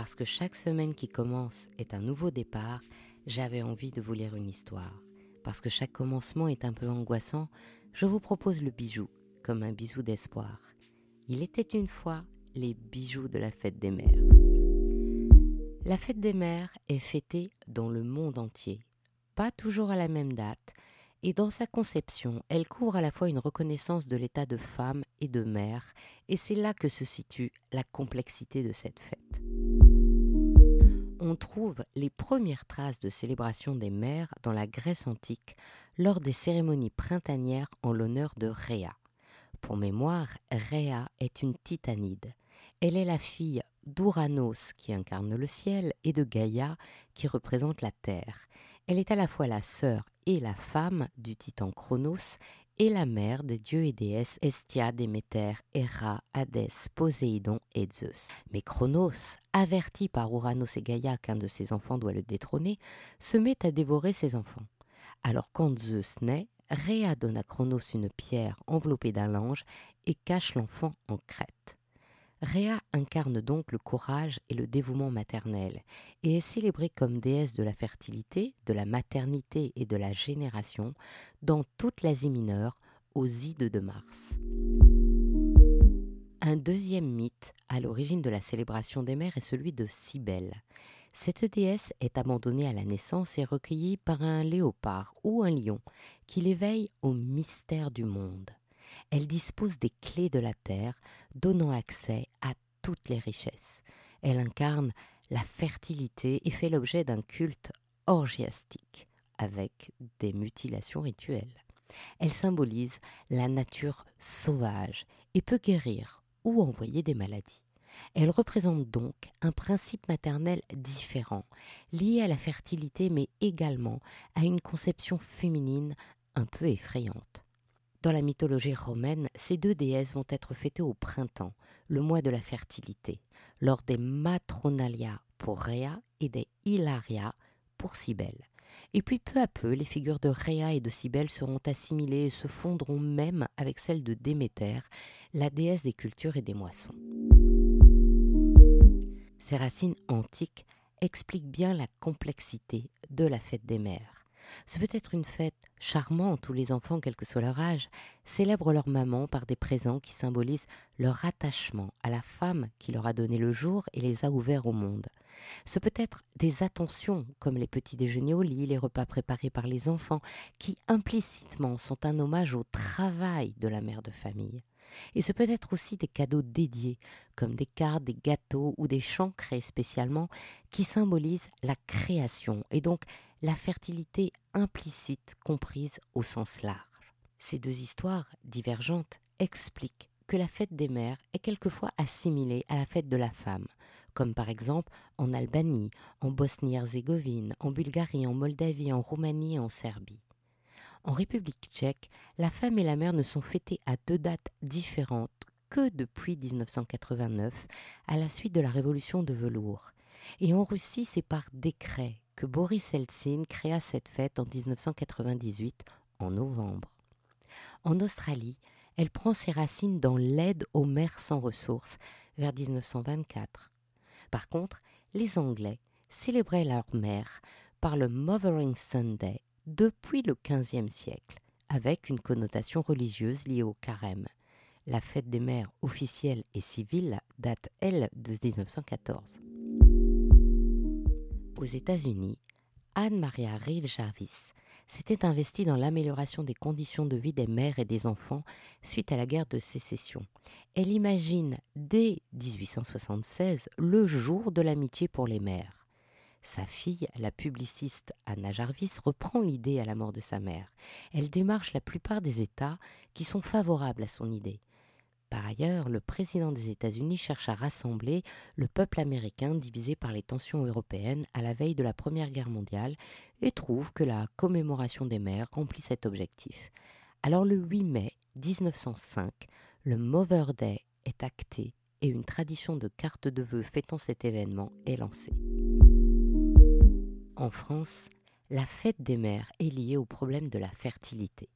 parce que chaque semaine qui commence est un nouveau départ, j'avais envie de vous lire une histoire. Parce que chaque commencement est un peu angoissant, je vous propose le bijou, comme un bisou d'espoir. Il était une fois les bijoux de la fête des mères. La fête des mères est fêtée dans le monde entier, pas toujours à la même date, et dans sa conception, elle couvre à la fois une reconnaissance de l'état de femme et de mère, et c'est là que se situe la complexité de cette fête. On trouve les premières traces de célébration des mères dans la Grèce antique lors des cérémonies printanières en l'honneur de Rhea. Pour mémoire, Rhea est une titanide. Elle est la fille d'Ouranos qui incarne le ciel et de Gaïa qui représente la terre. Elle est à la fois la sœur et la femme du titan Chronos et la mère des dieux et déesses Estia, Déméter, Héra, Hadès, Poséidon et Zeus. Mais Chronos, averti par Ouranos et Gaïa qu'un de ses enfants doit le détrôner, se met à dévorer ses enfants. Alors quand Zeus naît, Rhea donne à Chronos une pierre enveloppée d'un linge et cache l'enfant en crête. Rhea incarne donc le courage et le dévouement maternel et est célébrée comme déesse de la fertilité, de la maternité et de la génération dans toute l'Asie mineure aux Ides de Mars. Un deuxième mythe à l'origine de la célébration des mères est celui de Cybèle. Cette déesse est abandonnée à la naissance et recueillie par un léopard ou un lion qui l'éveille au mystère du monde elle dispose des clés de la terre, donnant accès à toutes les richesses. Elle incarne la fertilité et fait l'objet d'un culte orgiastique, avec des mutilations rituelles. Elle symbolise la nature sauvage et peut guérir ou envoyer des maladies. Elle représente donc un principe maternel différent, lié à la fertilité mais également à une conception féminine un peu effrayante. Dans la mythologie romaine, ces deux déesses vont être fêtées au printemps, le mois de la fertilité, lors des Matronalia pour Rhea et des Hilaria pour Cybèle. Et puis peu à peu, les figures de Rhea et de Cybèle seront assimilées et se fondront même avec celles de Déméter, la déesse des cultures et des moissons. Ces racines antiques expliquent bien la complexité de la fête des mères. Ce peut être une fête charmante où les enfants, quel que soit leur âge, célèbrent leur maman par des présents qui symbolisent leur attachement à la femme qui leur a donné le jour et les a ouverts au monde. Ce peut être des attentions comme les petits déjeuners au lit, les repas préparés par les enfants, qui implicitement sont un hommage au travail de la mère de famille. Et ce peut être aussi des cadeaux dédiés, comme des cartes, des gâteaux ou des chants créés spécialement, qui symbolisent la création et donc la fertilité implicite comprise au sens large. Ces deux histoires divergentes expliquent que la fête des mères est quelquefois assimilée à la fête de la femme, comme par exemple en Albanie, en Bosnie-Herzégovine, en Bulgarie, en Moldavie, en Roumanie et en Serbie. En République tchèque, la femme et la mère ne sont fêtées à deux dates différentes que depuis 1989, à la suite de la révolution de velours. Et en Russie, c'est par décret Boris Eltsine créa cette fête en 1998, en novembre. En Australie, elle prend ses racines dans l'aide aux mères sans ressources vers 1924. Par contre, les Anglais célébraient leur mère par le Mothering Sunday depuis le XVe siècle, avec une connotation religieuse liée au carême. La fête des mères officielle et civile date, elle, de 1914. Aux États-Unis, Anne-Maria Reeve Jarvis s'était investie dans l'amélioration des conditions de vie des mères et des enfants suite à la guerre de sécession. Elle imagine dès 1876 le jour de l'amitié pour les mères. Sa fille, la publiciste Anna Jarvis, reprend l'idée à la mort de sa mère. Elle démarche la plupart des États qui sont favorables à son idée. Par ailleurs, le président des États-Unis cherche à rassembler le peuple américain divisé par les tensions européennes à la veille de la Première Guerre mondiale et trouve que la commémoration des mères remplit cet objectif. Alors le 8 mai 1905, le Mother Day est acté et une tradition de carte de vœux fêtant cet événement est lancée. En France, la fête des mères est liée au problème de la fertilité.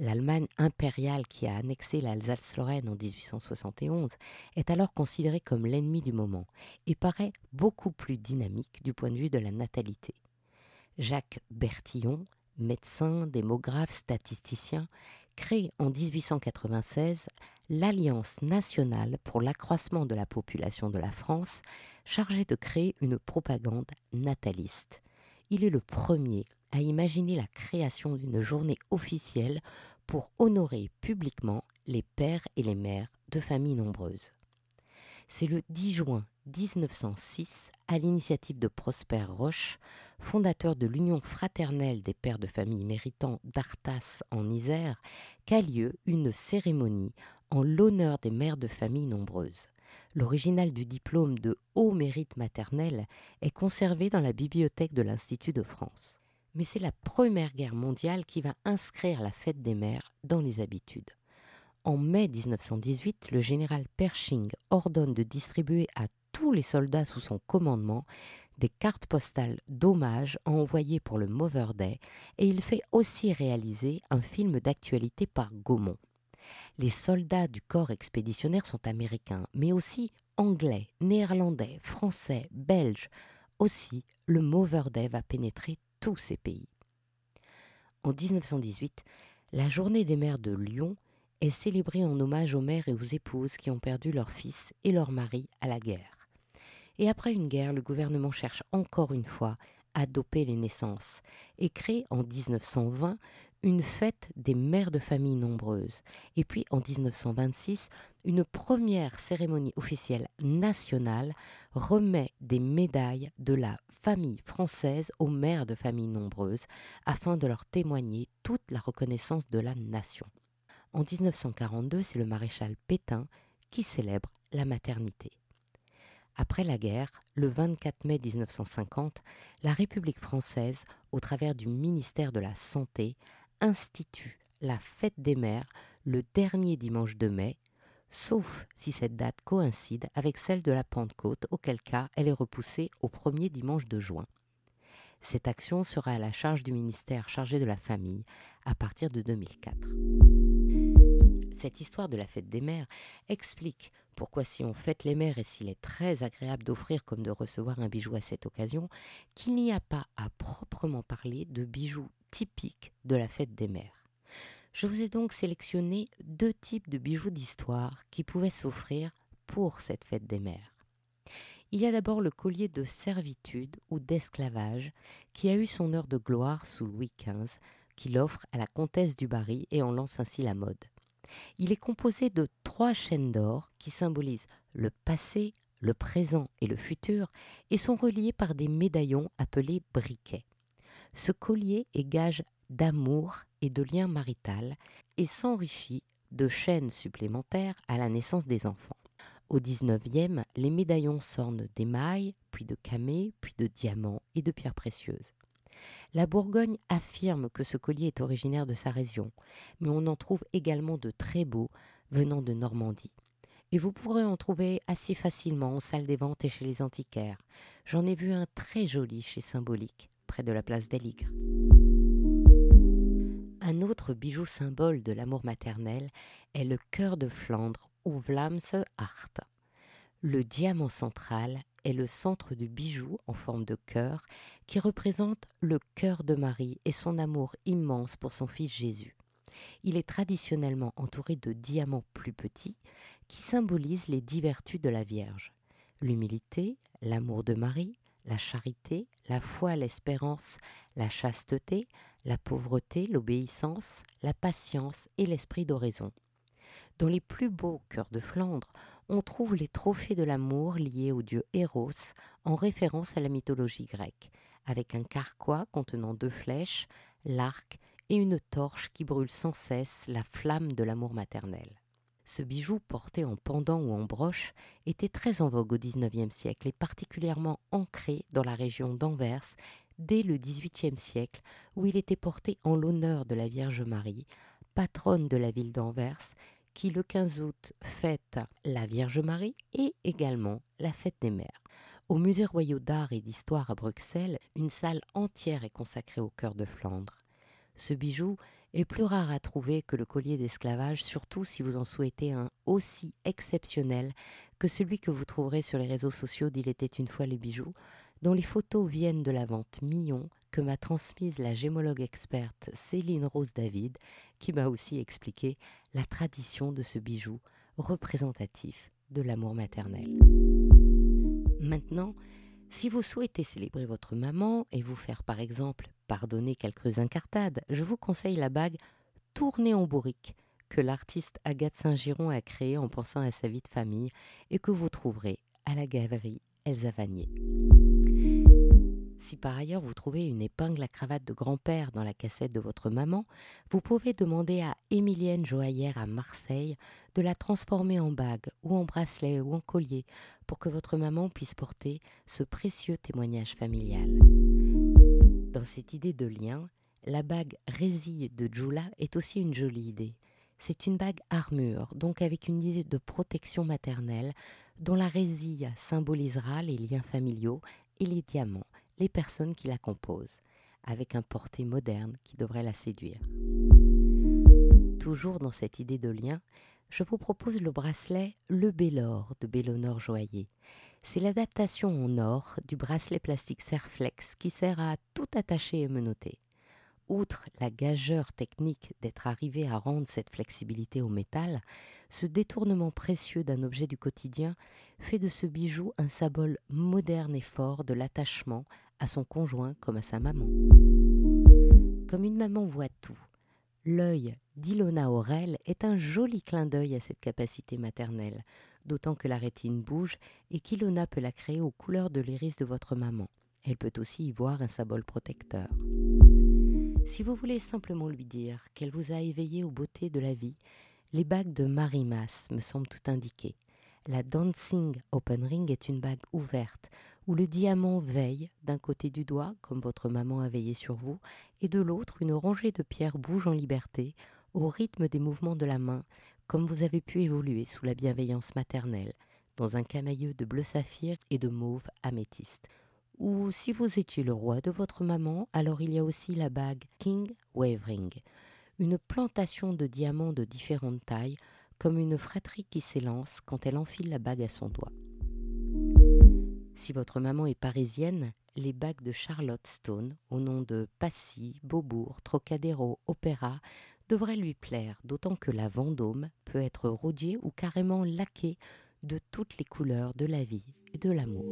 L'Allemagne impériale qui a annexé l'Alsace-Lorraine en 1871 est alors considérée comme l'ennemi du moment et paraît beaucoup plus dynamique du point de vue de la natalité. Jacques Bertillon, médecin, démographe, statisticien, crée en 1896 l'Alliance nationale pour l'accroissement de la population de la France, chargée de créer une propagande nataliste. Il est le premier à imaginer la création d'une journée officielle pour honorer publiquement les pères et les mères de familles nombreuses. C'est le 10 juin 1906, à l'initiative de Prosper Roche, fondateur de l'Union fraternelle des pères de famille méritants d'Artas en Isère, qu'a lieu une cérémonie en l'honneur des mères de famille nombreuses. L'original du diplôme de haut mérite maternel est conservé dans la bibliothèque de l'Institut de France. Mais c'est la Première Guerre mondiale qui va inscrire la fête des mères dans les habitudes. En mai 1918, le général Pershing ordonne de distribuer à tous les soldats sous son commandement des cartes postales d'hommage envoyées pour le Mother Day et il fait aussi réaliser un film d'actualité par Gaumont. Les soldats du corps expéditionnaire sont américains, mais aussi anglais, néerlandais, français, belges. Aussi, le Mother Day va pénétrer tous ces pays. En 1918, la journée des mères de Lyon est célébrée en hommage aux mères et aux épouses qui ont perdu leur fils et leur mari à la guerre. Et après une guerre, le gouvernement cherche encore une fois à doper les naissances et crée en 1920 une fête des mères de famille nombreuses. Et puis en 1926, une première cérémonie officielle nationale remet des médailles de la famille française aux mères de famille nombreuses afin de leur témoigner toute la reconnaissance de la nation. En 1942, c'est le maréchal Pétain qui célèbre la maternité. Après la guerre, le 24 mai 1950, la République française, au travers du ministère de la Santé, institue la fête des mères le dernier dimanche de mai, sauf si cette date coïncide avec celle de la Pentecôte, auquel cas elle est repoussée au premier dimanche de juin. Cette action sera à la charge du ministère chargé de la famille à partir de 2004. Cette histoire de la fête des mères explique pourquoi si on fête les mères et s'il est très agréable d'offrir comme de recevoir un bijou à cette occasion, qu'il n'y a pas à proprement parler de bijoux typiques de la fête des mères. Je vous ai donc sélectionné deux types de bijoux d'histoire qui pouvaient s'offrir pour cette fête des mères. Il y a d'abord le collier de servitude ou d'esclavage qui a eu son heure de gloire sous Louis XV, qu'il offre à la comtesse du Barry et en lance ainsi la mode. Il est composé de trois chaînes d'or qui symbolisent le passé, le présent et le futur et sont reliés par des médaillons appelés briquets. Ce collier est gage d'amour et de lien marital et s'enrichit de chaînes supplémentaires à la naissance des enfants. Au XIXe, les médaillons s'ornent d'émail, puis de camée, puis de diamants et de pierres précieuses. La Bourgogne affirme que ce collier est originaire de sa région, mais on en trouve également de très beaux venant de Normandie. Et vous pourrez en trouver assez facilement en salle des ventes et chez les antiquaires. J'en ai vu un très joli chez Symbolique, près de la place d'Aligre. Un autre bijou symbole de l'amour maternel est le cœur de Flandre ou Vlaamse Hart. Le diamant central est le centre du bijou en forme de cœur qui représente le cœur de Marie et son amour immense pour son fils Jésus. Il est traditionnellement entouré de diamants plus petits qui symbolisent les dix vertus de la Vierge l'humilité, l'amour de Marie, la charité, la foi, l'espérance, la chasteté, la pauvreté, l'obéissance, la patience et l'esprit d'oraison. Dans les plus beaux cœurs de Flandre, on trouve les trophées de l'amour liés au dieu Eros en référence à la mythologie grecque, avec un carquois contenant deux flèches, l'arc et une torche qui brûle sans cesse la flamme de l'amour maternel. Ce bijou porté en pendant ou en broche était très en vogue au XIXe siècle et particulièrement ancré dans la région d'Anvers dès le XVIIIe siècle où il était porté en l'honneur de la Vierge Marie, patronne de la ville d'Anvers, qui le 15 août fête la Vierge Marie et également la fête des mères. Au Musée royal d'art et d'histoire à Bruxelles, une salle entière est consacrée au cœur de Flandre. Ce bijou est plus rare à trouver que le collier d'esclavage, surtout si vous en souhaitez un aussi exceptionnel que celui que vous trouverez sur les réseaux sociaux d'Il était une fois les bijoux, dont les photos viennent de la vente Millon que m'a transmise la gémologue experte Céline Rose David, qui m'a aussi expliqué la tradition de ce bijou représentatif de l'amour maternel. Maintenant, si vous souhaitez célébrer votre maman et vous faire par exemple pardonner quelques incartades, je vous conseille la bague tournée en bourrique que l'artiste Agathe Saint-Giron a créée en pensant à sa vie de famille et que vous trouverez à la galerie Elsa Vanier. Si par ailleurs vous trouvez une épingle à cravate de grand-père dans la cassette de votre maman, vous pouvez demander à Émilienne Joaillère à Marseille de la transformer en bague ou en bracelet ou en collier pour que votre maman puisse porter ce précieux témoignage familial. Dans cette idée de lien, la bague résille de Jula est aussi une jolie idée. C'est une bague armure, donc avec une idée de protection maternelle, dont la résille symbolisera les liens familiaux et les diamants, les personnes qui la composent, avec un porté moderne qui devrait la séduire. Toujours dans cette idée de lien, je vous propose le bracelet Le Bellor de Bellonor Joaillier. C'est l'adaptation en or du bracelet plastique Serflex qui sert à tout attacher et menotter. Outre la gageure technique d'être arrivé à rendre cette flexibilité au métal, ce détournement précieux d'un objet du quotidien fait de ce bijou un symbole moderne et fort de l'attachement à son conjoint comme à sa maman. Comme une maman voit tout, l'œil d'Ilona Aurel est un joli clin d'œil à cette capacité maternelle, d'autant que la rétine bouge et qu'Ilona peut la créer aux couleurs de l'iris de votre maman. Elle peut aussi y voir un symbole protecteur. Si vous voulez simplement lui dire qu'elle vous a éveillé aux beautés de la vie, les bagues de Marimas me semblent tout indiquer. La Dancing Open Ring est une bague ouverte où le diamant veille d'un côté du doigt, comme votre maman a veillé sur vous, et de l'autre, une rangée de pierres bouge en liberté, au rythme des mouvements de la main, comme vous avez pu évoluer sous la bienveillance maternelle, dans un camailleux de bleu saphir et de mauve améthyste. Ou si vous étiez le roi de votre maman, alors il y a aussi la bague King Wavering, une plantation de diamants de différentes tailles, comme une fratrie qui s'élance quand elle enfile la bague à son doigt. Si votre maman est parisienne, les bagues de Charlotte Stone, au nom de Passy, Beaubourg, Trocadéro, Opéra, devraient lui plaire, d'autant que la Vendôme peut être rodiée ou carrément laquée de toutes les couleurs de la vie et de l'amour.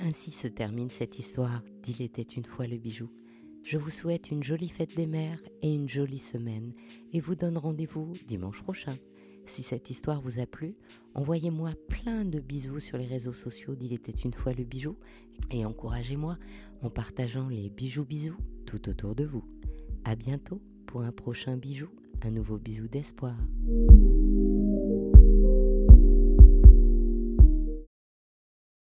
Ainsi se termine cette histoire d'Il était une fois le bijou. Je vous souhaite une jolie fête des mères et une jolie semaine et vous donne rendez-vous dimanche prochain. Si cette histoire vous a plu, envoyez-moi plein de bisous sur les réseaux sociaux d'Il était une fois le bijou et encouragez-moi en partageant les bijoux bisous tout autour de vous. À bientôt pour un prochain bijou, un nouveau bisou d'espoir.